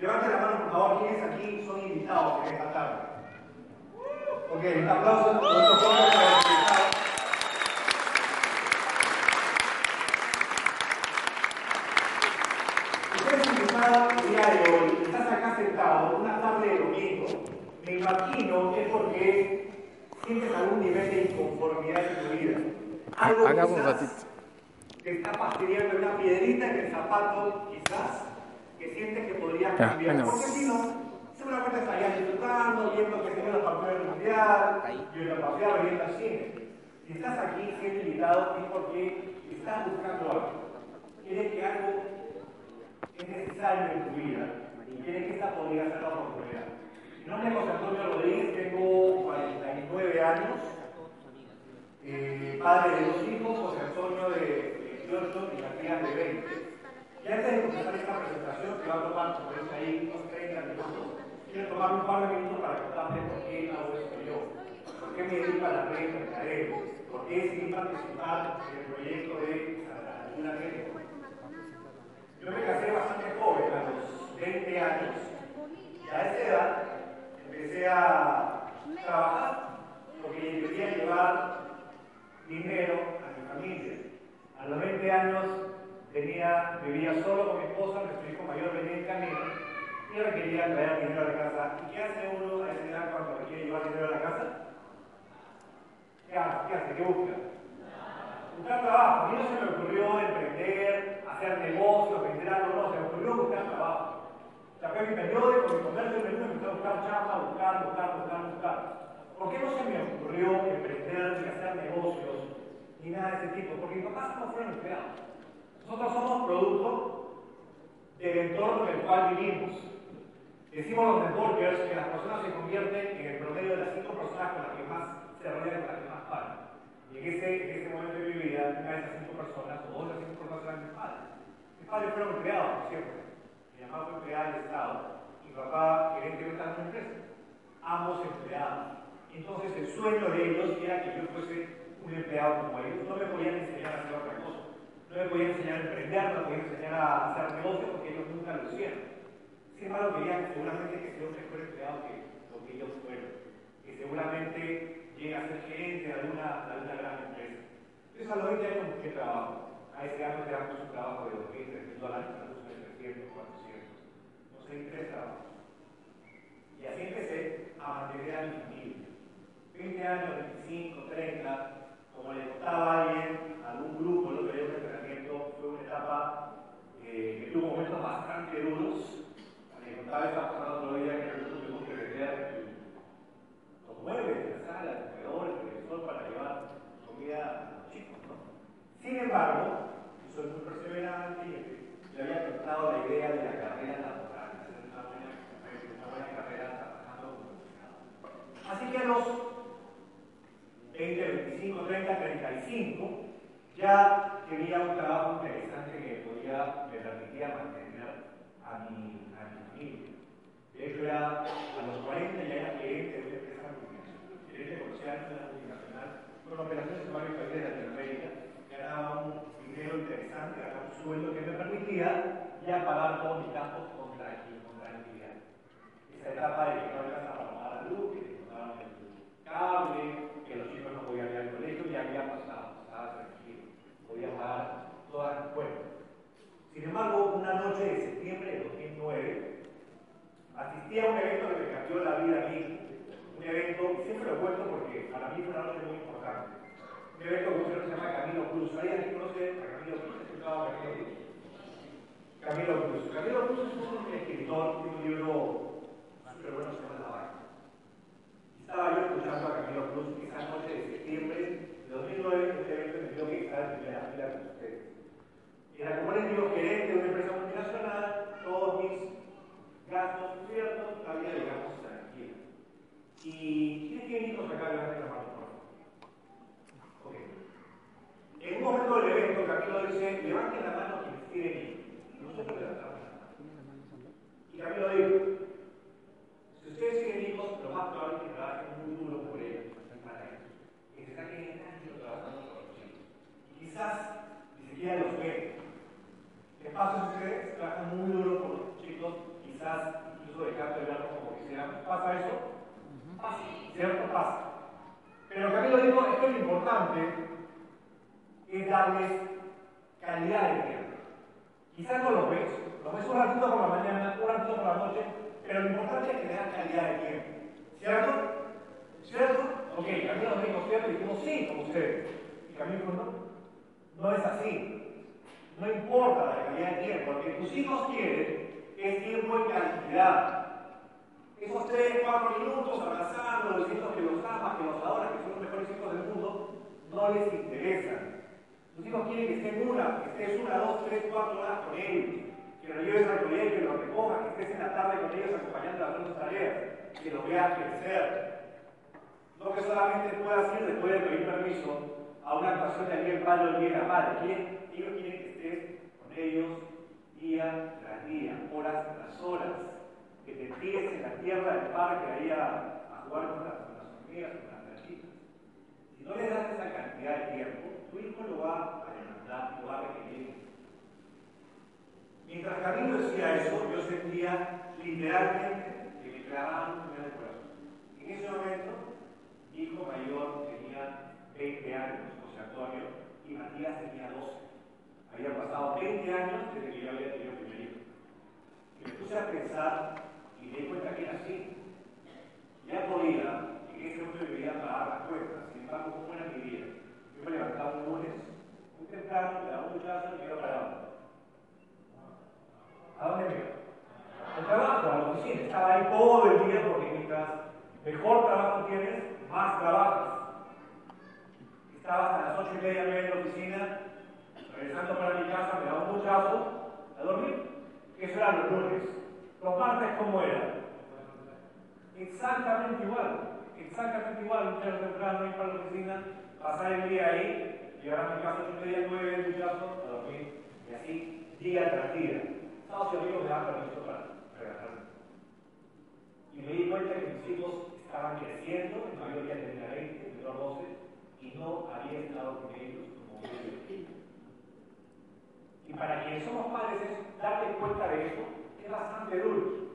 Levanten la mano, por favor, quienes aquí son invitados en esta tarde. Ok, un aplauso por estos jóvenes para los invitados. Ustedes invitados el día de hoy, estás acá sentado, una tarde de domingo, me imagino es porque sientes algún nivel de inconformidad en tu vida. Algo Hagamos un quizás ratito. te está fastidiando una piedrita en el zapato, quizás, que sientes que podrías Ya, cambiar. Porque si no, seguramente estarías disfrutando, viendo que se ve la partida del mundial, viendo la partida viendo al cine. Si estás aquí siendo invitado es porque estás buscando algo. Quieres que algo es necesario en tu vida y quieres que esta podría ser la oportunidad. Mi nombre es José Antonio Rodríguez, tengo 49 años, eh, padre de dos hijos, José Antonio de 18 y Matías de 20. Y antes de comenzar esta presentación, que va a tomar como es ahí unos 30 minutos, quiero tomar un par de minutos para contarte por qué hago esto yo, por qué me dedico a la red por qué decidí participar en el proyecto de Santa Red. Yo me casé bastante joven, a los 20 años, y a esa edad empecé a trabajar porque quería llevar dinero a mi familia. A los 20 años tenía, solo con mi esposa, nuestro hijo mayor venía en camino y ahora quería traer dinero a la casa. ¿Y qué hace uno a esa edad cuando quiere llevar dinero a la casa? ¿Qué hace? ¿Qué busca? Buscar trabajo. A mí no se me ocurrió emprender, hacer negocios, vender algo, no, se me ocurrió buscar trabajo. Saqué mi periódico, mi comercio, me empecé a buscar chamba, buscar, buscar, buscar, buscar. ¿Por qué no se me ocurrió emprender ni hacer negocios ni nada de ese tipo? Porque mis papás no fueron empleados. Nosotros somos producto del entorno en el cual vivimos. Decimos los networkers que las personas se convierten en el promedio de las cinco personas con las que más se rodean, con las que más pagan. Y en ese, en ese momento de mi vida, una de esas cinco personas, o dos de esas cinco personas eran mis padres. Mis padres fueron empleados, por cierto. Mi mamá fue empleada del Estado. Mi papá gerente de una empresa. Ambos empleados. Entonces el sueño de ellos era que yo fuese un empleado como ellos. No me podían enseñar a hacer otra cosa. No me podían enseñar a emprender, no me podían enseñar a hacer negocios porque ellos nunca lo hicieron. Sin embargo, querían seguramente que sea un mejor empleado que lo que ellos fueron. Que seguramente llegue a ser gerente de alguna, de alguna gran empresa. Entonces a los 20 años busqué trabajo. A ese año te damos un trabajo de 2.000, 3.000 dólares, a los 300, 400. No sé, tres trabajos. Y así empecé a mantener a mi familia. 20 años, 25, 30, como le contaba a alguien, a algún grupo, el otro día un entrenamiento, fue una etapa eh, que tuvo momentos bastante duros. Le contaba esta persona el otro día que nosotros tuvimos que vender los muebles de la sala, el comedor, el televisor para llevar comida a los chicos, ¿no? Sin embargo, yo soy muy perseverante y le había contado la idea de la carrera laboral, de hacer una buena, una buena carrera trabajando como empleado. Así que a los 20, 25, 30, 35, ya tenía un trabajo interesante que podía, me permitía mantener a mi, a mi familia. De hecho, era, a los 40 ya era gerente de una empresa multinacional, gerente comercial de una multinacional, con operaciones en varios países de Latinoamérica, ganaba un dinero interesante, ganaba un sueldo que me permitía ya pagar todos mis gastos con tranquilidad. Con tranquilidad. Esa etapa de que no alcanzaba para pagar la luz, que te cortaban el cable, que los chicos no podían ir al colegio, ya había pasado, estaba tranquilo, podía pagar todas las cuentas. Sin embargo, una noche de septiembre de 2009, asistí a un evento que me cambió la vida a mí, un evento, y siempre lo cuento mí fue una noche muy importante, un evento que se llama Camilo Cruz. ¿Alguien conoce a Camilo Cruz? ¿Ha a Camilo Cruz? Camilo Cruz. Camilo es un escritor, tiene un libro súper bueno, se llama La Vaca. Estaba yo escuchando a Camilo Cruz esa noche de septiembre de 2009, este evento me dio que estar en primera fila con ustedes. Era como él digo, gerente de una empresa multinacional, todos mis gastos cubiertos, había, digamos, tranquilo. ¿Y quién tiene hijos acá? Levanten la momento del evento Camilo dice, levanten la mano quienes quieren ir. Nosotros levantamos la mano. Y Camilo dijo, si ustedes quieren hijos, lo más probable es que trabajen muy duro por ellos, para ellos. Que se saquen años trabajando por los chicos. y Quizás ni siquiera los ven. ¿Qué pasa a ustedes? Trabajan muy duro por los chicos, quizás incluso dejando de verlos como que sean. ¿Pasa eso? Pasa, ¿cierto? Pasa. Pero Camilo dijo, esto es lo importante es darles calidad de tiempo. Quizás no lo ves, lo ves un ratito por la mañana, un ratito por la noche, pero lo importante es que le calidad de tiempo. ¿Cierto? ¿Cierto? Ok, Camilo nos dijo cierto y dijimos sí, como ustedes. Y Camilo no. No es así. No importa la calidad de tiempo, lo que tus hijos quieren es tiempo en cantidad. Esos tres, cuatro minutos abrazando, diciendo que los amas, que los adoras, que son los mejores hijos del mundo, no les interesan. Tus hijos quieren que estén una, que estés una, dos, tres, cuatro horas con ellos, que los lleves al colegio, que los recojas, que estés en la tarde con ellos acompañando a sus tareas, que los veas crecer. No que solamente puedas ir después de pedir permiso a una actuación de alguien padre o bien madre. Quieren, ellos quieren que estés con ellos día tras día, horas tras horas, que te tires en la tierra del parque ahí a, jugar con las, hormigas, con las gallinitas. Si no le das esa cantidad de tiempo, hijo lo va a demandar, lo va a requerir. Mientras Camilo decía eso, yo sentía literalmente que me clavaban un el corazón. En ese momento, mi hijo mayor tenía 20 años, José Antonio, y Matías tenía 12. Había pasado 20 años desde que yo había tenido mi hijo. Me puse a pensar y me di cuenta que era así. Ya podía, en ese momento de mi pagar las cuentas. Sin embargo, ¿cómo era mi vida? Me levantaba un lunes, muy temprano, me daba un muchacho y me iba para dónde. ¿A dónde me iba? Al trabajo, a la oficina. Estaba ahí todo el día porque mientras mejor trabajo tienes, más trabajas. Estaba hasta las ocho y media, en la oficina, regresando para mi casa, me daba un muchacho a dormir. Eso era los lunes. Los martes, ¿cómo era? Exactamente igual. Exactamente igual. Un temprano ir para la oficina, pasar el día ahí, llegar a mi casa a media, nueve, el muchacho a dormir. Y así, día tras día. Sábados y amigos me daban permiso para relajarme. Y me di cuenta que mis hijos estaban creciendo, el mayor ya tenía 20, el menor 12, y no había estado con ellos como yo y para quienes somos padres es darte cuenta de eso, es bastante duro.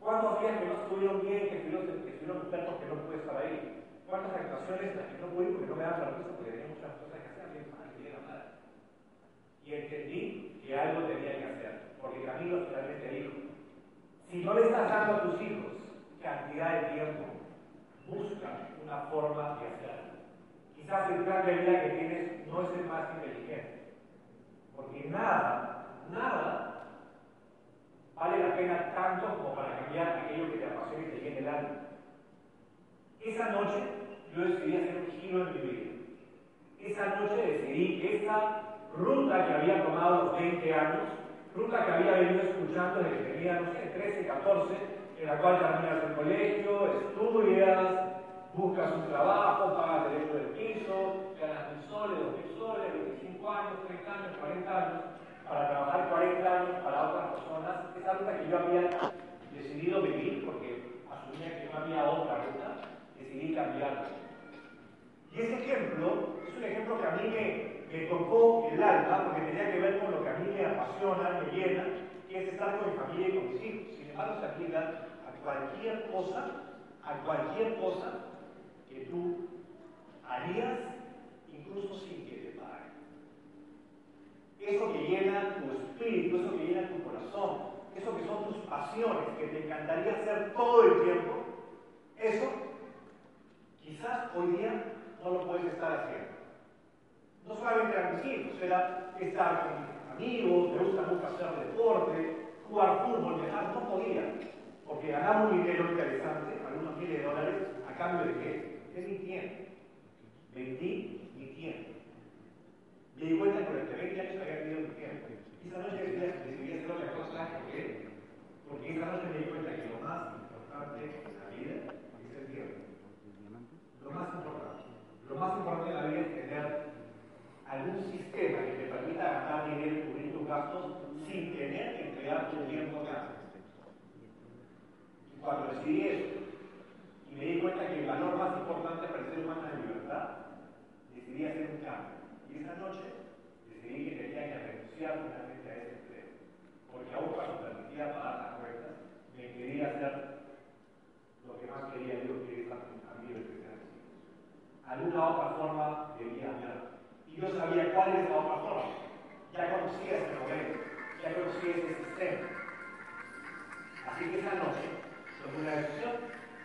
¿Cuántos días que no estuvieron bien, que estuvieron, que estuvieron que no pude estar ahí? ¿Cuántas actuaciones las que no pude porque no me daban permiso porque tenía muchas cosas que hacer? Bien. Y entendí que algo tenía que hacer, porque Camilo finalmente dijo, si no le estás dando a tus hijos cantidad de tiempo, busca una forma de hacerlo. Quizás el plan de vida que tienes no es el más inteligente porque nada, nada vale la pena tanto como para cambiar aquello que te apasiona y te llena el alma. Esa noche yo decidí hacer un giro en mi vida. Esa noche decidí que esta ruta que había tomado los 20 años, ruta que había venido escuchando desde que tenía, no sé, 13, 14, en la cual terminas el colegio, estudias, buscas un trabajo, pagas derecho del piso, ganas mil soles, dos mil soles, 25 años, 30 años, 40 años, para trabajar 40 años para otras personas. Esa ruta que yo había decidido vivir, porque asumía que no había otra ruta, decidí cambiarla. Y ese ejemplo es un ejemplo que a mí me, me tocó el alma, porque tenía que ver con lo que a mí me apasiona, me llena, que es estar con mi familia y con mis hijos. Sin embargo, se aplica a cualquier cosa, a cualquier cosa que tú harías incluso sin que te paguen. Eso que llena tu espíritu, eso que llena tu corazón, eso que son tus pasiones, que te encantaría hacer todo el tiempo, eso quizás hoy día no lo puedes estar haciendo. No solamente a mis hijos, era estar con mis amigos, me gusta mucho hacer deporte, jugar fútbol, viajar, no podía, porque ganaba un dinero interesante, algunos miles de dólares, a cambio de qué? es mi tiempo. Vendí mi tiempo. Me di cuenta que durante 20 años había perdido mi tiempo. Y esa noche decidí hacer otra cosa. ¿Por qué? Porque esa noche me di cuenta que lo más importante en la vida es el tiempo. Lo más importante. Lo más importante en la vida es tener algún sistema que te permita ganar dinero y cubrir tus gastos sin tener que entregar tu tiempo a Y cuando decidí eso, y me di cuenta que el valor más importante para el ser humano es la libertad, decidí hacer un cambio. Y esa noche decidí que tenía que renunciar finalmente a ese empleo, porque aún cuando permitía pagar las cuentas, me impedía hacer lo que más quería Dios, que es a mí el que Alguna otra forma debía ya cuál es la otra forma. Ya conocía este momento, ya conocía este sistema. Así que esa noche tomé una decisión.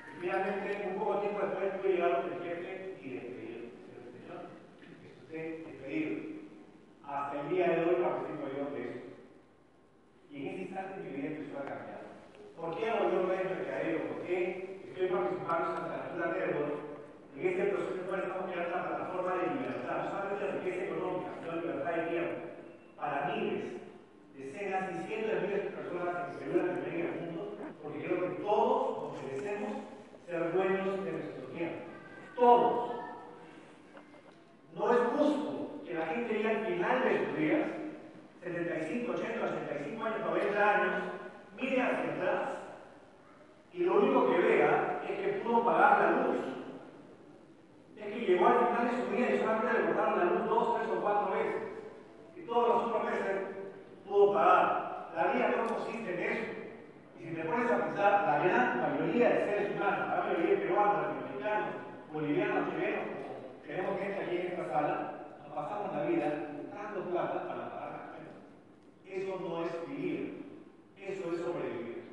Y finalmente, un poco tiempo después, pude llegar al jefe y despedir. Señor, usted despedido. Hasta el día de hoy participo yo de eso. Y en ese instante mi vida empezó a cambiar. ¿Por qué hago yo de mercadeo? ¿Por qué estoy participando en Santa Natura Network? En este proceso de estamos creando una plataforma de libertad, no solamente de riqueza económica, sino de libertad de tiempo, para miles, decenas y cientos de miles de personas que se ayudan a venir al mundo, porque creo que todos nos merecemos ser dueños de nuestro tiempo. Todos. No es llegue al final de sus días 75, 80, 85 años, 90 años, mire hacia atrás y lo único que vea es que pudo pagar la luz. Es que llegó al final de su vida y solamente le cortaron la luz dos, tres o cuatro veces. Y todos los otros meses pudo pagar. La vida no consiste en eso. Y si te pones a pensar, la gran mayoría de seres humanos, la mayoría de peruanos, latinoamericanos, bolivianos, chilenos, tenemos gente aquí en esta sala, pasamos la vida buscando plata para eso no es vivir, eso es sobrevivir.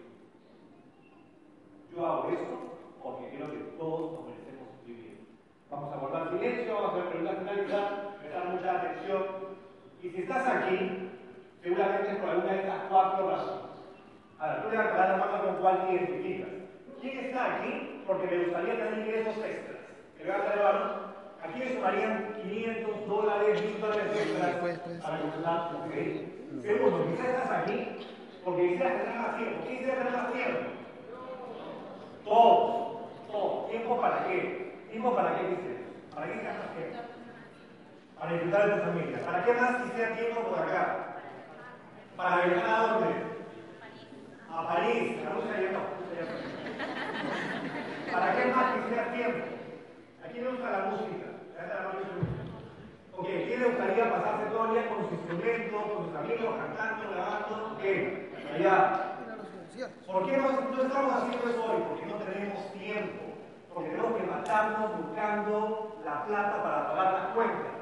Yo hago esto porque creo que todos nos merecemos vivir. Vamos a guardar silencio, vamos a hacer preguntas finalizar, prestar mucha atención. Y si estás aquí, seguramente es por alguna de estas cuatro razones. Ahora, tú le vas a dar la mano con cuál te identificas. ¿Quién está aquí? Porque me gustaría tener ingresos extras. Que la mano. Aquí me sumarían 500 dólares, 1000 dólares extras para comenzar. ¿okay? Segundo, quizás estás aquí porque quisieras tener más tiempo. ¿Qué quisieras tener más tiempo? Todo, todo. ¿Tiempo para qué? ¿Tiempo para qué quisieras? ¿Para qué quisieras más tiempo? Para disfrutar de tu familia. ¿Para qué más quisieras tiempo por acá? ¿Para viajar a dónde? A París. La música ya no. ¿Para qué más quisieras tiempo? ¿A quién le gusta la música? La? Ok, ¿quién le gustaría pasarse todo el día con sus instrumentos, con sus amigos, cantando, grabando? ¿Qué? Allá. ¿Por qué no, no, estamos haciendo eso hoy? Porque no tenemos tiempo. Porque tenemos que matarnos buscando la plata para pagar las cuentas.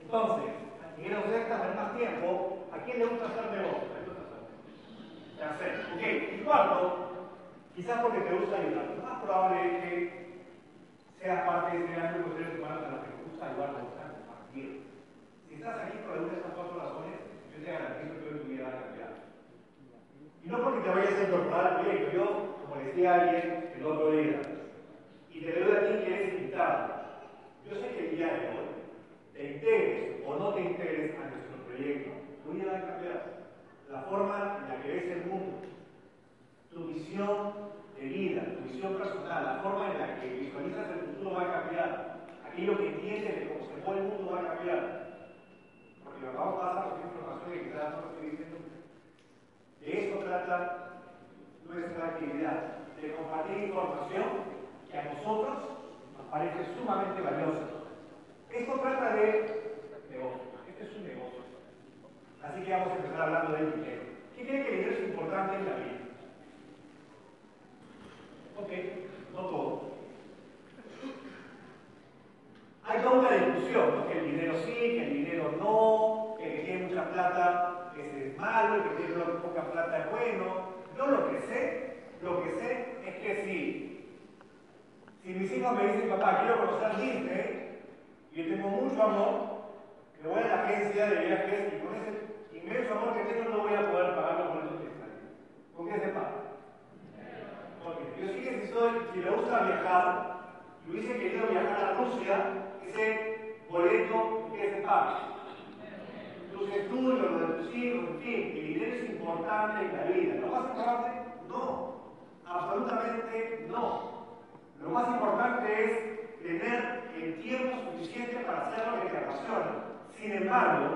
Entonces, a quien le gusta tener más tiempo, ¿a quién le gusta hacer negocio? Ok, y cuarto, quizás porque te gusta ayudar. Lo más probable es que seas parte de ese ámbito de seres humanos a los si estás aquí por alguna de estas cuatro razones, yo te garantizo que tu vida va a cambiar. Y no porque te vayas a incorporar al proyecto, yo, como decía alguien el otro día, y te doy a ti que eres invitado, yo sé que el día de hoy te integres o no te integres a nuestro proyecto, tu vida va a cambiar. La forma en la que ves el mundo, tu visión de vida, tu visión personal, la forma en la que visualizas el futuro va a cambiar. Aquello que entiendes de cómo se mueve el mundo va a cambiar. Porque lo que vamos a pasar con información que quizás no estoy diciendo. De esto trata nuestra actividad, de compartir información que a nosotros nos parece sumamente valiosa. Esto trata de negocio. Este es un negocio. Así que vamos a empezar hablando del dinero. ¿Quién cree que el dinero es importante en la vida? Ok, no todo. Hay toda una discusión, que el dinero sí, que el dinero no, que el que tiene mucha plata es malo, el que tiene poca plata es bueno. Yo lo que sé, lo que sé es que si, si mis hijos me dicen, papá, quiero conocer Disney, y yo tengo mucho amor, me voy a la agencia de viajes y con ese inmenso amor que tengo no voy a poder pagarlo por esos que ¿Con qué se paga? Porque yo sí que si, soy, si me gusta viajar, y hubiese querido viajar a Rusia, ese boleto que se paga. Tus estudios, los de tus hijos, en fin, el dinero es importante en la vida. ¿Lo más importante? No. Absolutamente no. Lo más importante es tener el tiempo suficiente para hacer lo que te apasiona. Sin embargo,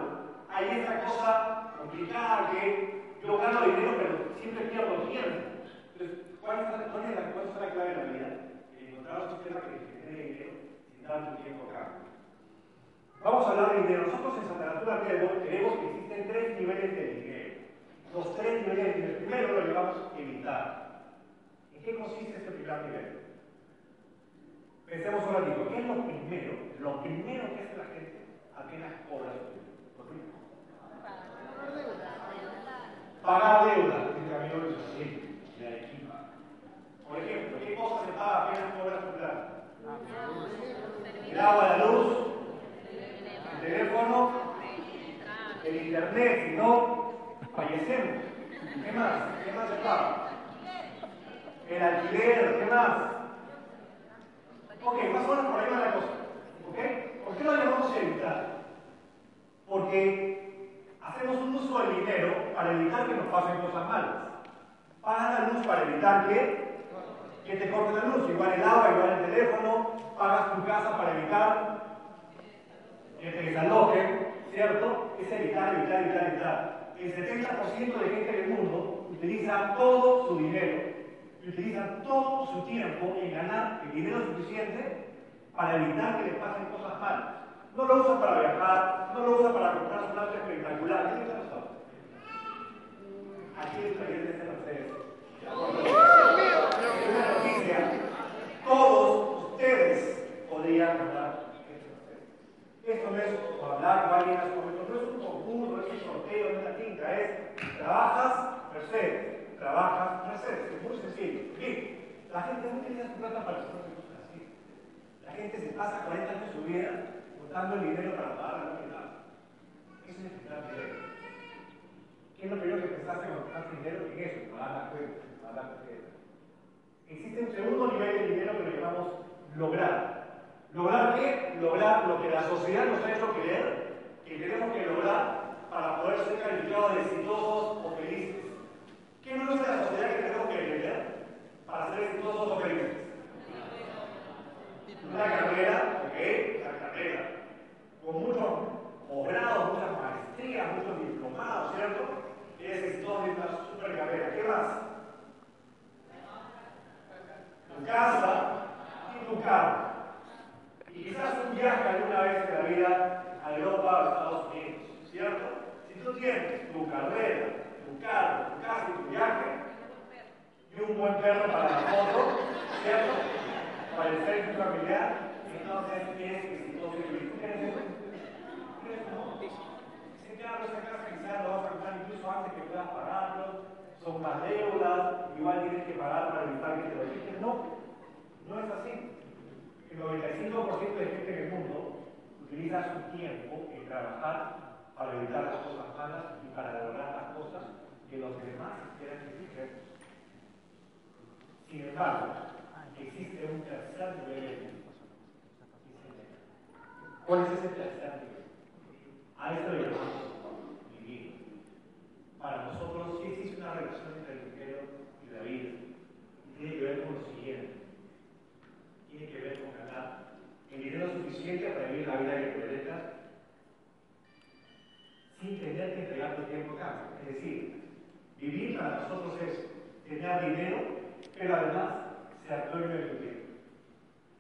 hay esta cosa complicada que yo gano dinero, pero siempre pierdo tiempo. Entonces, ¿cuál es la, es la, clave de la vida? Encontrar un sistema que genere dinero sin tanto tiempo acá. Vamos a hablar de dinero. Nosotros en Santa Natura creemos que existen tres niveles de dinero. Los tres niveles de dinero. Primero lo llevamos a evitar. ¿En qué consiste este primer nivel? Pensemos un ratito. ¿Qué es lo primero? Lo primero que hace la gente apenas cobra su dinero. Pagar deuda, el camino de sí, de Arequipa. Por ejemplo, ¿qué cosas se paga apenas cobras tu plata? El agua, la luz, el teléfono, el internet, si no, fallecemos. ¿Qué más? ¿Qué más se paga? El alquiler, ¿qué más? Ok, más o menos por ahí va la cosa. ¿Ok? ¿Por qué lo llamamos evitar? Porque hacemos un uso del dinero para evitar que nos pasen cosas malas. Pagas la luz para evitar que, que te corten la luz. Igual el agua, igual el teléfono. Pagas tu casa para evitar que te desalojen, ¿cierto? Es evitar, evitar, evitar, evitar. El 70% de gente del mundo utiliza todo su dinero utiliza todo su tiempo en ganar el dinero suficiente para evitar que les pasen cosas malas. No lo usa para viajar, no lo usa para comprar un auto espectacular. ¿Qué usa eso? Aquí el taller de Mercedes. Una noticia. Todos esto no es hablar con alguien no es un concurso, no es un sorteo, no es una tinta, es trabajas, Mercedes, trabajas, Mercedes, es muy sencillo. Bien, la gente no tiene su plata para hacer así. La gente se pasa 40 años de su vida juntando el dinero para pagar la novedad. Eso es el dinero. ¿Qué es lo primero que pensaste cuando pensaste dinero? En eso, pagar la cuenta, pagar la cuenta. Existe un segundo nivel de dinero que lo llamamos lograr. ¿Lograr qué? Lograr lo que la sociedad nos ha hecho creer que tenemos que lograr para poder ser calificados de exitosos o felices. ¿Qué no es la sociedad que tenemos que creer para ser exitosos o felices? Una carrera, ok, la carrera, con muchos posgrados, muchas maestrías, muchos diplomados, ¿cierto? Es exitoso en una super carrera. ¿Qué más? Tu casa y tu carro. Y quizás un viaje alguna vez en la vida a Europa o a Estados Unidos, ¿cierto? Si tú tienes tu carrera, tu carro, tu casa y tu viaje, y un buen perro para la foto, ¿cierto? Para el sexo familiar, entonces tienes exitoso y feliz. ¿Tú quieres eso? ¿Quieres no? Ese carro, esa casa quizás lo vas a comprar incluso antes que puedas pagarlo, son más deudas, igual tienes que pagar para evitar que te lo quiten. No, no es así. El 95% de gente en el mundo utiliza su tiempo en trabajar para evitar las cosas malas y para lograr las cosas que los demás quieran que fijemos. Sin embargo, existe un tercer nivel de. ¿Cuál es ese tercer nivel? A esto le llamamos vivir. Para nosotros sí existe una relación entre el dinero y la vida. Y tiene que ver con lo siguiente. Tiene que ver con ganar el dinero suficiente para vivir la vida que mereces sin tener que entregar tu tiempo a cambio. Es decir, vivir para nosotros es tener dinero, pero además ser dueño de tu tiempo.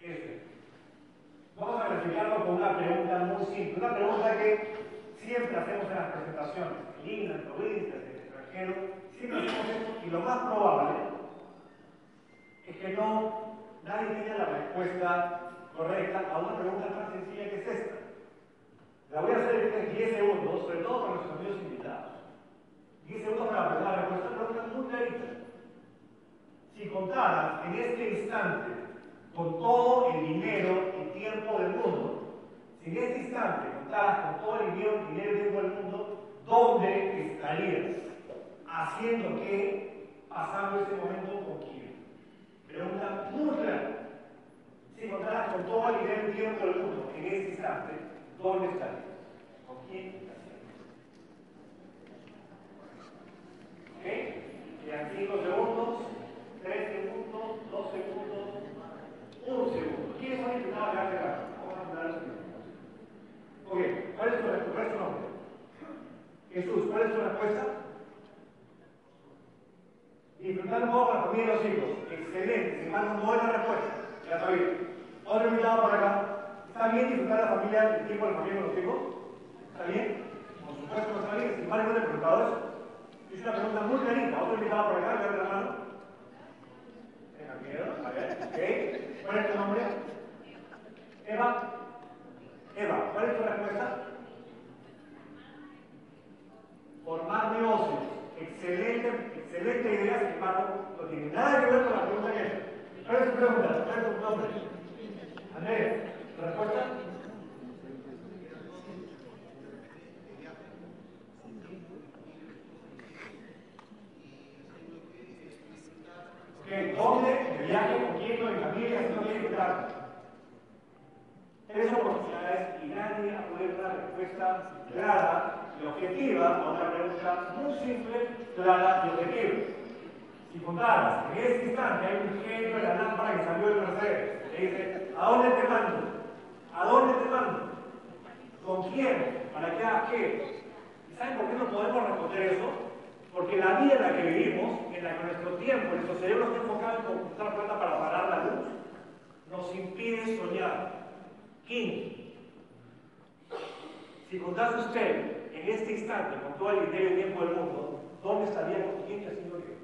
Eso es. Vamos a verificarlo con una pregunta muy simple, una pregunta que siempre hacemos en las presentaciones, en línea, en provincias, en el extranjero, siempre hacemos esto y lo más probable es que no, nadie tiene la respuesta correcta a una pregunta tan sencilla que es esta. La voy a hacer en 10 segundos, sobre todo para nuestros amigos invitados. 10 segundos para aprender la respuesta, una pregunta muy clarita. Si contaras en este instante con todo el dinero y tiempo del mundo, si en este instante contaras con todo el dinero, dinero y tiempo del mundo, ¿dónde estarías? ¿Haciendo qué? ¿Pasando ese momento con quién? Clara. Si contaras con todo el dinero y tiempo del mundo en este instante, ¿dónde estarías? ¿Con quién estarías? ¿Ok? Quedan 5 segundos, 3 segundos, 2 segundos, 1 segundo. ¿Quiénes intentado hablar de la Vamos a mandar a Ok, ¿cuál es tu respuesta? ¿Cuál es tu nombre? Jesús, ¿cuál es tu respuesta? Disfrutar un poco con la familia y los hijos. Excelente, no es la respuesta. Ya está bien. Otro invitado por acá. ¿Está bien disfrutar la familia, el tiempo de familia con los hijos? ¿Está bien? Por supuesto que está bien. Sin embargo, no he preguntado eso. Es una pregunta muy clarita. Otro invitado por acá, levanta la mano. Tenga miedo. A ver. ¿Cuál es tu nombre? Eva. Eva, ¿cuál es tu respuesta? Esta idea, sin embargo, no tiene nada que ver con la pregunta que es. ¿Cuál es tu pregunta? ¿Cuál es tu nombre? Andrés, ¿respuesta? ¿Dónde? ¿De viaje? ¿Con quién? ¿En familia? ¿Si no tiene que Tres oportunidades y nadie ha podido dar respuesta clara y objetiva a una pregunta muy simple, clara y objetiva. Si contaras, en ese instante hay un genio en la lámpara que salió del Mercedes, que dice, ¿a dónde te mando? ¿A dónde te mando? ¿Con quién? ¿Para qué hagas qué? ¿Y saben por qué no podemos responder eso? Porque la vida en la que vivimos, en la que nuestro tiempo, nuestro cerebro está enfocado en conquistar plata para parar la luz, nos impide soñar. Quinto, si contase usted en este instante, con todo el dinero y tiempo del mundo, ¿dónde estaría con quién y haciendo qué?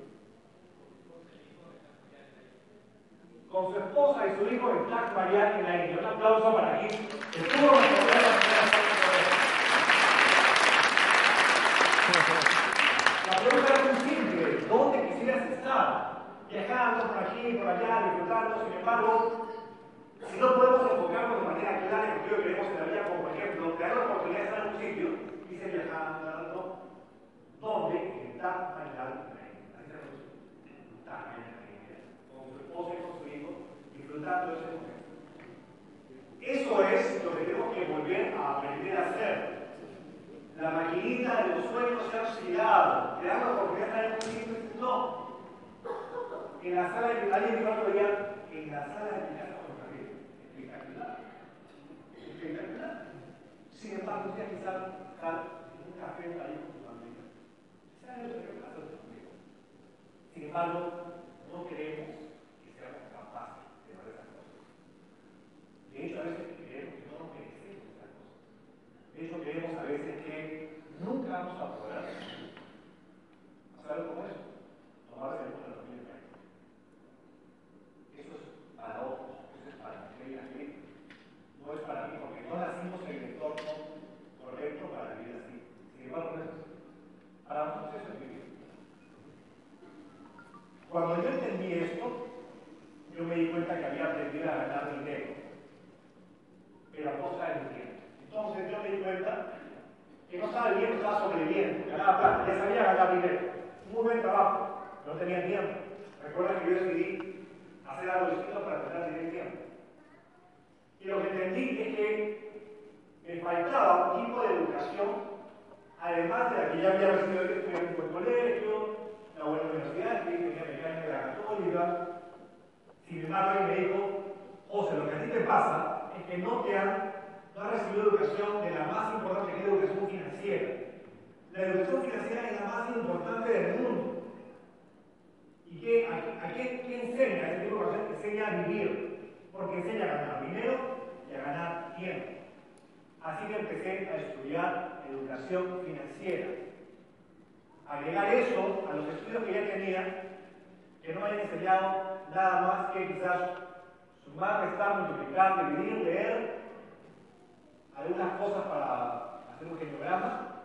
Con su esposa y su hijo en Black María en la India. Un aplauso para aquí. Estuvo La pregunta era muy simple. ¿Dónde quisieras estar? Viajando por aquí, por allá, disfrutando. Sin embargo, si no podemos enfocarnos de manera clara en lo que queremos en la vida, como por ejemplo, crear la oportunidad de estar en un sitio, se viajando, ¿dónde? En Taj Mahal, con su esposa y con su hijo, disfrutando de ese momento. Eso es lo que tenemos que volver a aprender a hacer. La maquinita de los sueños se ha oxidado. Crear la oportunidad de en un sitio, no. En la sala de alguien dijo otro día, en la sala de mi casa sin embargo, usted quizás un café ahí con su familia. ¿Sabe lo que pasa Sin embargo, no creemos que seamos capaces de ver esas cosas. De hecho, a veces creemos que no nos merecemos esas cosas. De hecho, creemos a veces que nunca vamos a poder hacer algo como eso. Tomar el de la familia. Eso es para otros, eso es para la gente no es para mí, porque no nacimos en el entorno correcto para vivir así. Sin embargo, es Para nosotros eso es vivir. Cuando yo entendí esto, yo me di cuenta que había aprendido a ganar dinero, pero a costa del tiempo. Entonces yo me di cuenta que no estaba viviendo, estaba sobreviviendo, ganaba plata, ya sabía ganar dinero. Muy buen trabajo, no tenía tiempo. Recuerda que yo decidí hacer algo distinto para tener tiempo. Y lo que entendí es que me faltaba un tipo de educación, además de la que ya había recibido en el colegio, la buena universidad, que tenía mecánica de la católica. Sin embargo, él me dijo, José, lo que a ti te pasa es que no te han, no has recibido educación de la más importante que es la educación financiera. La educación financiera es la más importante del mundo. ¿Y qué, a, qué, enseña? Ese tipo de educación enseña a vivir porque enseña a ganar dinero a ganar tiempo. Así que empecé a estudiar educación financiera. Agregar eso a los estudios que ya tenía, que no me hayan enseñado nada más que quizás sumar, restar, multiplicar, dividir, leer, algunas cosas para hacer un genograma.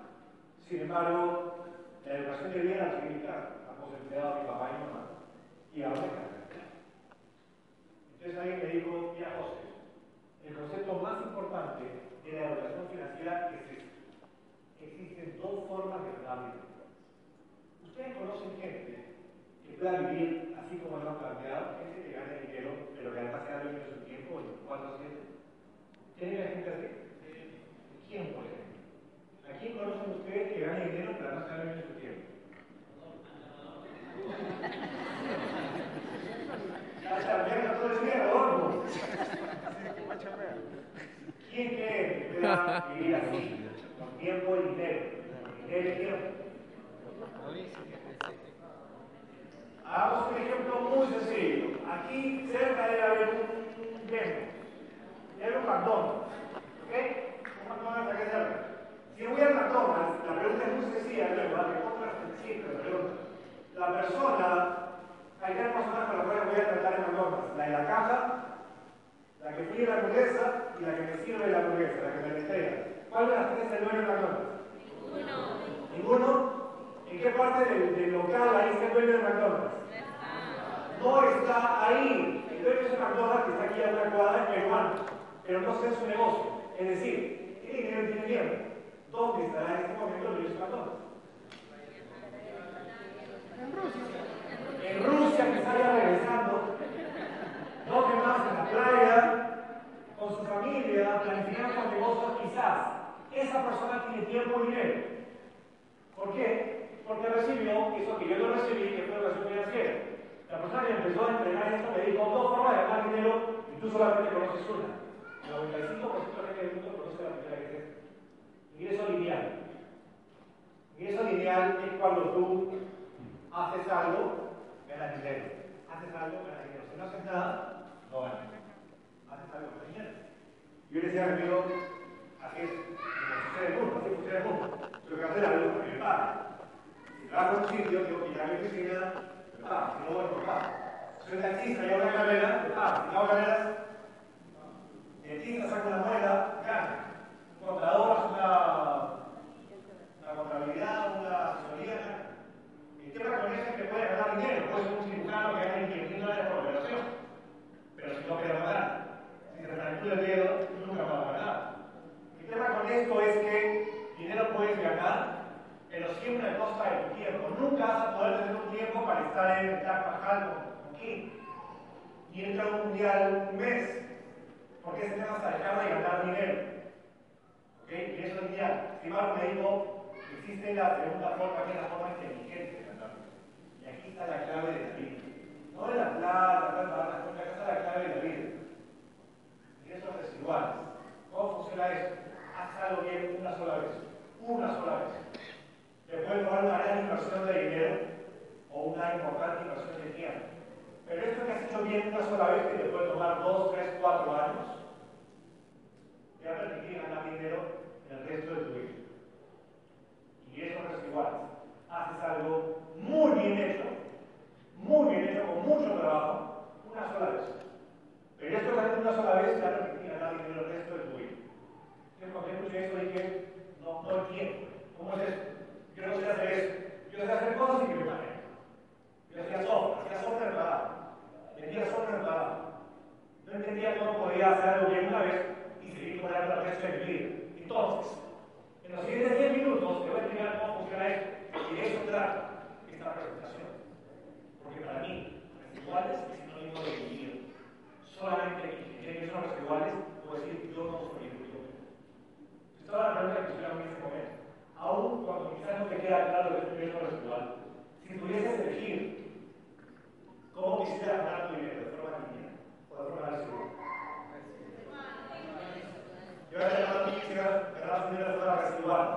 Sin embargo, la educación de vida la seguí a empleado de mi papá y mi mamá. Y ahora entonces alguien me dijo, mira José, el concepto más importante de la educación financiera es este. Existen dos formas de ganar dinero. Ustedes conocen gente que pueda vivir así como lo han planteado, gente que gane dinero, pero que además se ha vivido su tiempo en cuatro siete. ¿Tienen gente así? ¿Quién, por ejemplo? ¿A quién conocen ustedes que gane dinero, pero además se ha vivido su tiempo? ¿Quién pueda vivir así? Con tiempo y dinero. Dinero y tiempo. Hagamos un ejemplo muy sencillo. Aquí cerca debe haber un templo. Debe un McDonald's. ¿Ok? Un McDonald's aquí cerca. Si voy al McDonald's, la pregunta es muy sencilla, ¿verdad? la pregunta. La persona hay tres personas con las cuales voy a tratar en McDonald's. La de la caja, la que pide la hamburguesa y la que me sirve la hamburguesa, la que me entrega. ¿Cuál de las tres es el dueño de McDonald's? Ninguno. ¿Ninguno? ¿En qué parte del, local ahí está el dueño de McDonald's? No está ahí. El dueño de McDonald's que está aquí a una cuadra es peruano, pero no sé su negocio. Es decir, tiene dinero tiene tiempo. ¿Dónde estará en este momento el dueño de McDonald's? En Rusia. En Rusia que está regresando. ¿Dónde más? En la playa, con su familia, planificando negocios quizás. Esa persona tiene tiempo y dinero. ¿Por qué? Porque recibió eso que yo no recibí, que fue educación financiera. La persona que empezó a entregar esto me dijo dos formas de ganar dinero y tú solamente conoces una. El 95% de la gente del mundo conoce la primera que es. Ingreso lineal. Ingreso lineal es cuando tú haces algo, ganas dinero. Haces algo, ganas dinero. Si no haces nada, no. Haces algo, dinero. Yo le decía a mi amigo, así es, como sucede el mundo, así funciona el mundo. Tengo que hacer algo que me pague. Si trabajo en un sitio, tengo que a mi oficina, me paga. Si no, voy, no pago. Soy taxista y hago una carrera, me paga. Si no hago carreras, el dentista saca una muela, gana. Contador hace una, una contabilidad, una asesoría, gana. El tema con eso es que puede ganar dinero, puede ser un cirujano que gane 500 dólares por operación, pero si no queda ganar, si se fractura el dedo, nunca va a ganar. El tema con esto es que dinero puedes ganar, pero siempre a costa de tu tiempo. Nunca vas a poder tener un tiempo para estar en el Taj King. Y entra un mundial un mes, porque ese tema vas a dejar de ganar dinero. ¿Ok? Y eso es ideal. Sin embargo, me dijo, existe la segunda forma, que es la forma inteligente de ganar. Y aquí está la clave de la vida. No de la plata, la plata, acá está la clave de la vida. Ingresos residuales. ¿Cómo funciona eso? Haz algo bien una sola vez. Una sola vez. Te puede tomar una gran inversión de dinero o una importante inversión de tiempo. Pero esto que has hecho bien una sola vez, que te puede tomar dos, tres, cuatro años, te va a permitir ganar dinero en el resto de tu vida. Y eso es igual. Haces algo muy bien hecho, muy bien mucho trabajo, una sola vez. Pero esto que haces una sola vez te va a permitir ganar dinero el resto de tu vida. Entonces, cuando escuché eso dije, no, no entiendo. ¿Cómo es eso? Yo no sé hacer eso. Yo sé hacer cosas y que me paguen. Yo hacía software, hacía software pagado. Vendía software pagado. No entendía cómo podía hacer algo bien una vez y seguir cobrando el resto de mi vida. Entonces, en los siguientes 10 minutos te voy a explicar cómo funciona esto. Y eso trata esta presentación. Porque para mí, residuales es sinónimo de mi vida. Solamente quienes son residuales, puedo decir yo no soy el Esta es la pregunta que hicieron en este momento. Aún cuando quizás no te queda claro que es un riesgo residual, si pudieses elegir cómo quisieras ganar tu dinero, de forma lineal o de forma residual. Yo voy a llamar a quisiera ganar tu dinero de forma residual.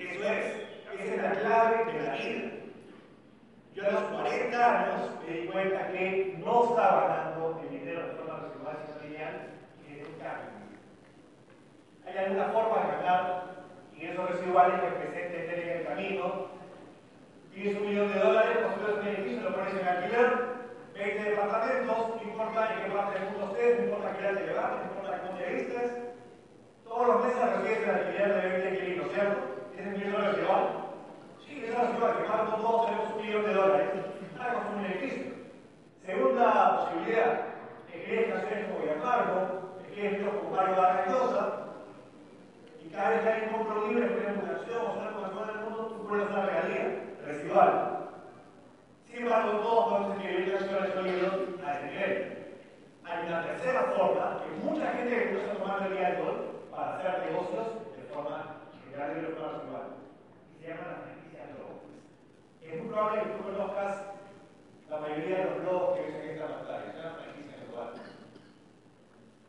Eso es, esa es la clave de la vida. Yo a los 40 años me di cuenta que no estaba ganando el dinero de forma residual, sino lineal, y de un cambio. ¿Hay alguna forma de ganar ingresos residuales que empecé a entender en el camino? Tienes un millón de dólares, construyes un edificio, lo pones en alquiler, 20 departamentos, no importa en qué parte del mundo estés, no importa qué edad te levantes, no importa cómo te vistes, todos los meses recibes el alquiler de 20 inquilinos, ¿cierto? ¿Tienes un millón de dólares? Sí, es igual, que más todos tenemos un millón de dólares para construir un edificio. Segunda posibilidad, escribes canciones como Villamarco, escribes libros como Mario Vargas Llosa, y cada vez que compra un libro, escribe una canción o sale con todo el mundo, tú pones una regalía residual. Sin embargo, todos podemos escribir canciones o libros a ese nivel. Hay una tercera forma que mucha gente que empieza a tomar el día de hoy para hacer negocios de forma general y de forma residual. Se llama. Es muy probable que tú conozcas la mayoría de los globos que ves en esta pantalla. Es una franquicia global.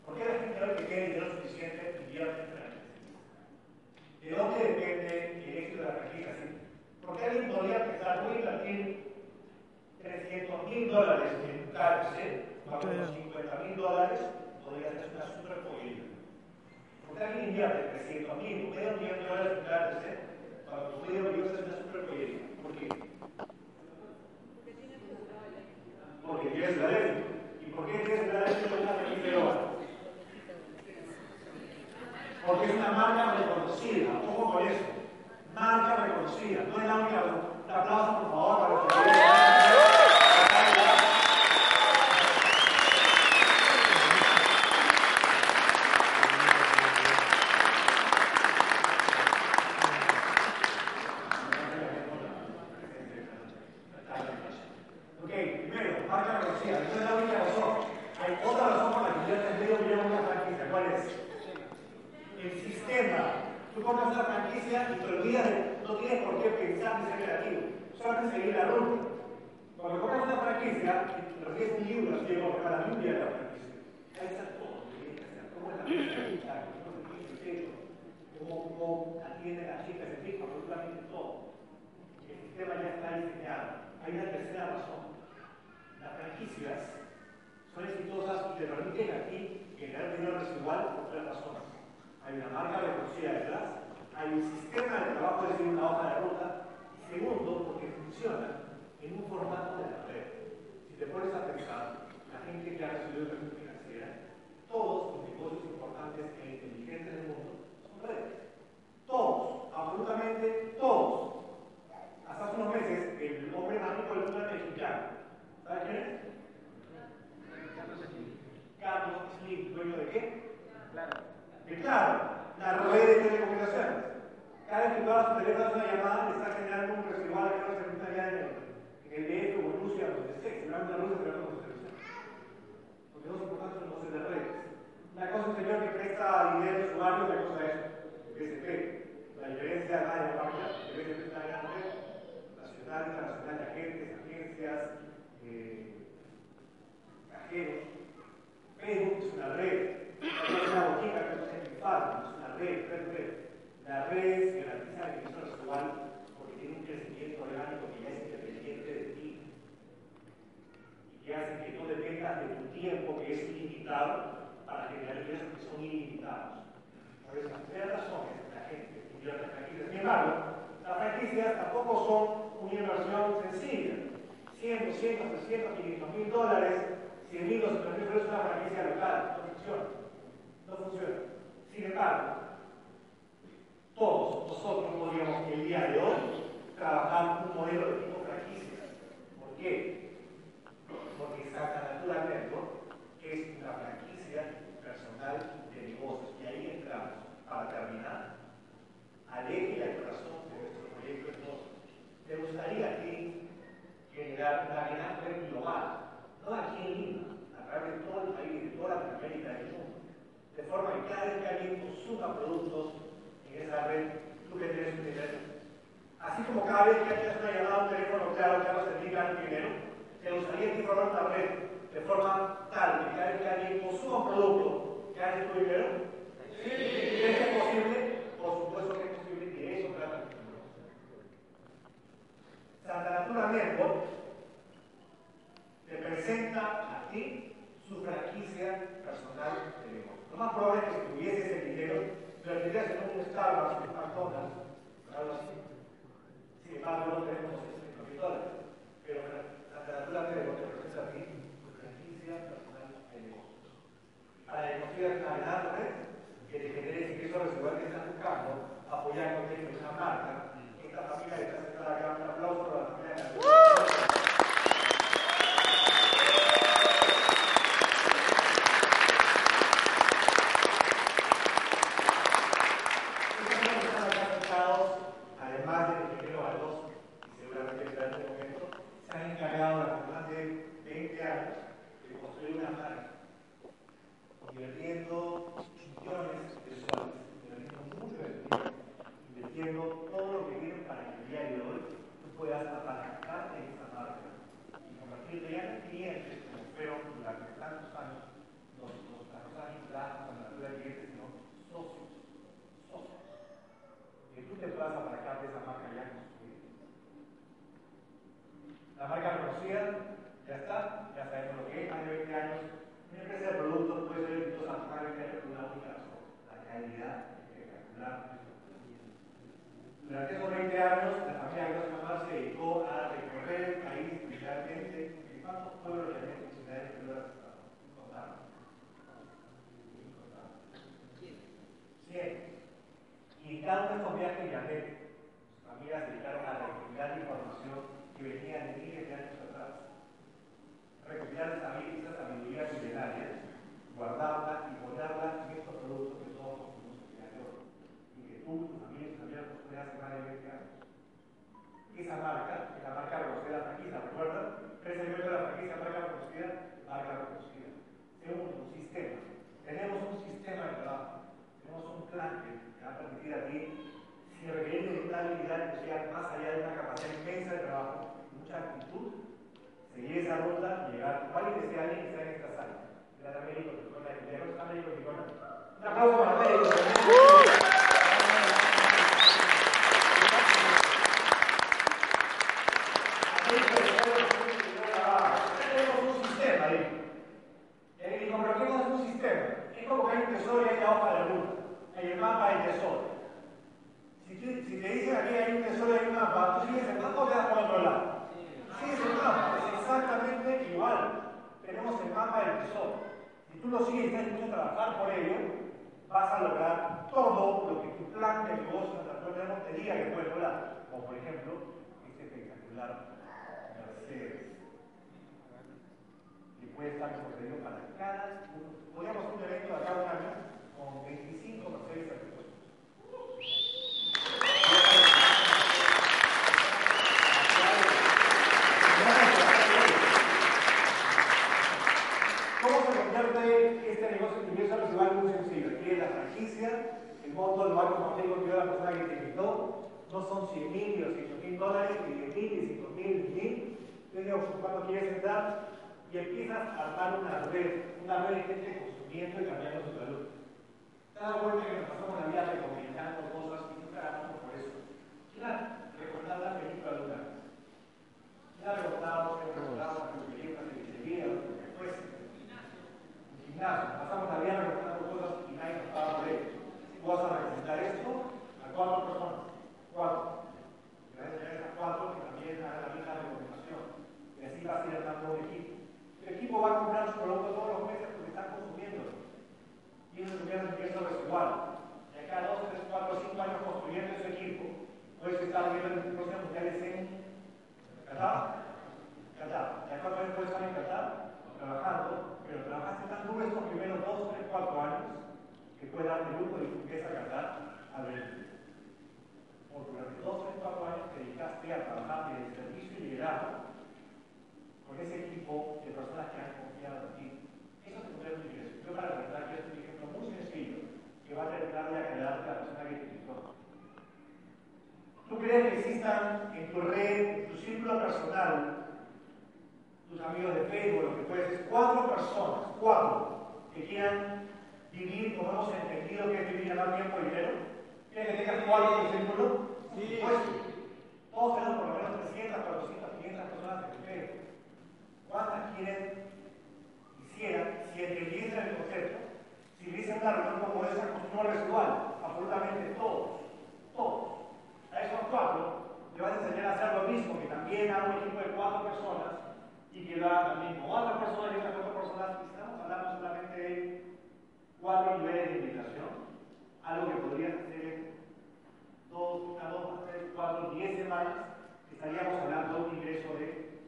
¿Por qué la gente hoy que tiene dinero suficiente invierte en franquicias? ¿De dónde depende el éxito de la franquicia? ¿Por qué alguien podría pensar, voy a invertir 300 mil dólares en KFC, cuando los 50 mil dólares podría ser una super? ¿Por qué alguien invierte 300 mil, medio millón de dólares en KFC, cuando tu medio millón es una super política? ¿Por qué? Porque tienes la tres elementos de la franquicia, marca reconocida, marca Tenemos un sistema. Tenemos un sistema de trabajo, tenemos un plan que te va a permitir a ti, sin de una habilidad que sea más allá de una capacidad inmensa de trabajo, mucha actitud, seguir esa ruta y llegar. ¿Cuál es ese alguien que está en esta sala? Un aplauso para médicos. ¡Uh! Américo. tú lo sigues a trabajar por ello, vas a lograr todo lo que tu plan de negocio te diga que puedes lograr. Como por ejemplo, este espectacular Mercedes. Que puede estar concedido para cada uno. Podríamos un evento de un año con 25 Mercedes monto del banco como tengo yo la persona que te invitó, no son 100 mil 200 mil dólares, ni 10 mil, ni 5 mil, ni mil. Entonces, cuando quieres entrar y empiezas a armar una red, una red de gente consumiendo y cambiando su salud. Te das cuenta que nos pasamos la vida recomendando cosas y nunca ganamos por eso. ¿Quién recordar la película de una vez? ¿Quién ha recordado, recordado una peluquería, una peluquería, lo que fuese? Gimnasio. Pasamos la vida recordando cosas y nadie nos paga por ello vas a representar esto a cuatro personas. Cuatro. Gracias a esas cuatro que también hagan la misma recomendación. Y así va a ir armando un equipo. El equipo va a comprar su producto todos los meses porque están consumiendo. Y eso se un ingreso residual. Y acá dos, tres, cuatro, cinco años construyendo ese equipo, puedes estar viendo en próximos mundiales en Qatar. Qatar. Ya cuatro años puedes estar en Qatar trabajando, pero trabajaste tan duro estos primeros dos, tres, cuatro años que puede dar el lujo de que empieza a cantar a ver. Porque durante dos, tres, cuatro años te dedicaste a trabajar en el servicio y liderazgo con ese equipo de personas que han confiado en ti. Eso te pondrá un ingreso. Yo para recordar que es un ejemplo muy sencillo que va a terminar de aclarar a la persona que te invitó. ¿Tú crees que existan en tu red, en tu círculo personal, tus amigos de Facebook, lo que puedes, cuatro personas, cuatro, que quieran vivir como hemos entendido que es vivir ganar tiempo y dinero? ¿Quieres que tengas cuatro en el círculo? Sí. Pues, todos tenemos por lo menos 300, 400, 500 personas que creen. ¿Cuántas quieren, quisieran, si entendiesen el concepto, si dicen una reunión como esa, con residual? Absolutamente todos. Todos. A esos cuatro le vas a enseñar a hacer lo mismo, que también a un equipo de cuatro personas y que lo haga también con otras personas y otras cuatro personas. Y estamos hablando solamente de cuatro niveles de invitación, algo que podría hacer en dos, una, dos, tres, cuatro, diez semanas, estaríamos hablando de un ingreso de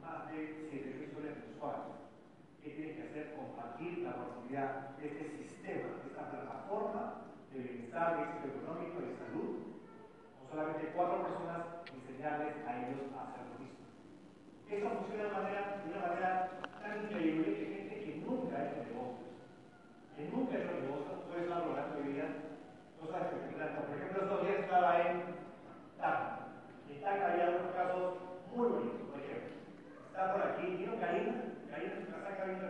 más de 7 mil soles mensuales. ¿Qué tiene que hacer? Compartir la oportunidad de este sistema, de esta plataforma de bienestar, de éxito económico y salud, con solamente cuatro personas enseñarles a ellos a hacer lo mismo. Esto funciona de una manera, tan increíble que gente que nunca ha hecho que nunca es negocio, puedes estar logrando hoy día cosas espectaculares. Por ejemplo, estos días estaba en TAC. En TAC había unos casos muy bonitos, por ejemplo. Está por aquí, ¿vieron Karina? Karina es una saca viendo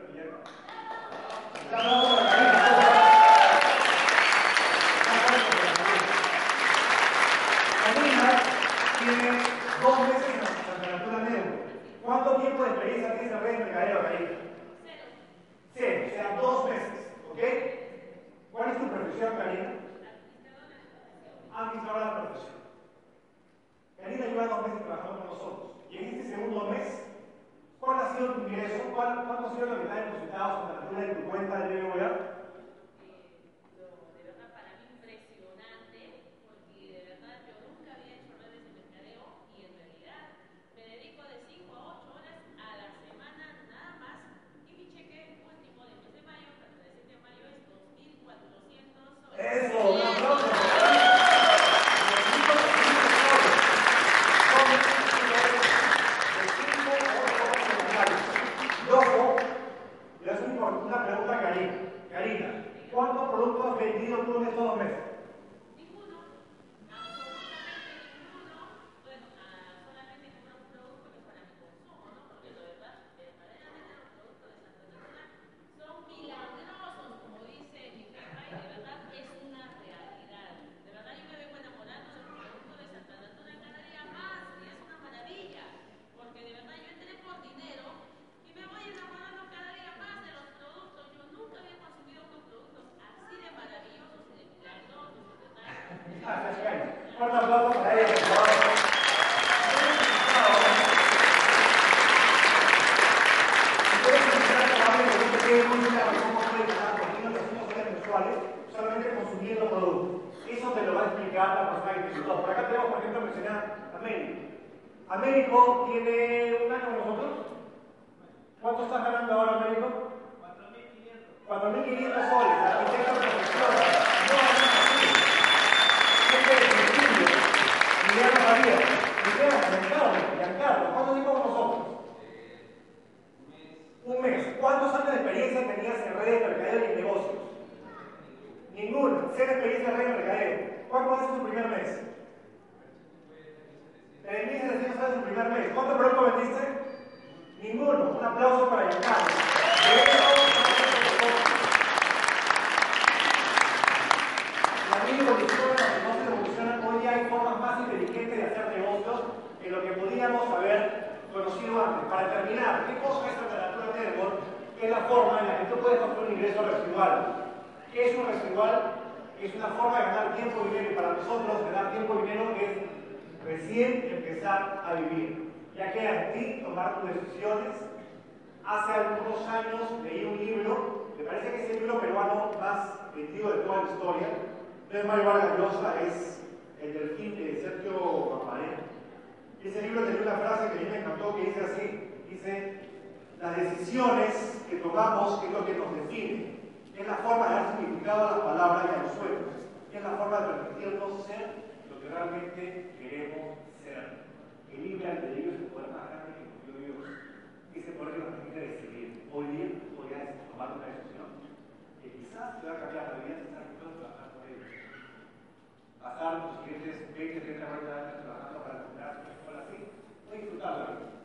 Es la forma en la que tú puedes construir un ingreso residual. ¿Qué es un residual? Es una forma de ganar tiempo y dinero. Y para nosotros, ganar tiempo y dinero es recién empezar a vivir. Ya queda en ti tomar tus decisiones. Hace algunos años leí un libro, me parece que es el libro peruano más vendido de toda la historia. No es Mario Vargas Llosa, es El Delfín de Sergio Paparé. Y ese libro tenía una frase que a mí me encantó que dice así, dice, las decisiones que tomamos es lo que nos define, es la forma de dar significado a las palabras y a los sueños, es la forma de permitirnos ser lo que realmente queremos ser. El libre albedrío es el poder más grande que nos dio Dios. Ese poder que nos permite decidir. Hoy día podrías tomar una decisión que quizás te va a cambiar la vida dispuesto a trabajar por ello. Pasar los siguientes 20, 30, 40 años trabajando para lograr una escuela así. A disfrutar la vida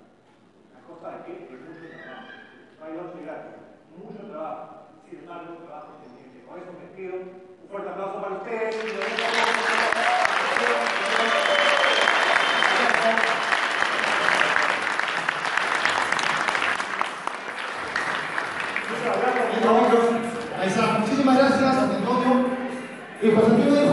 cosa que es mucho trabajo. No hay noche gratis, mucho trabajo, sin embargo, trabajo pendiente. Con eso me pido un fuerte aplauso para ustedes. Muchas gracias. Ahí está. Muchísimas gracias, Antonio. Y José Antonio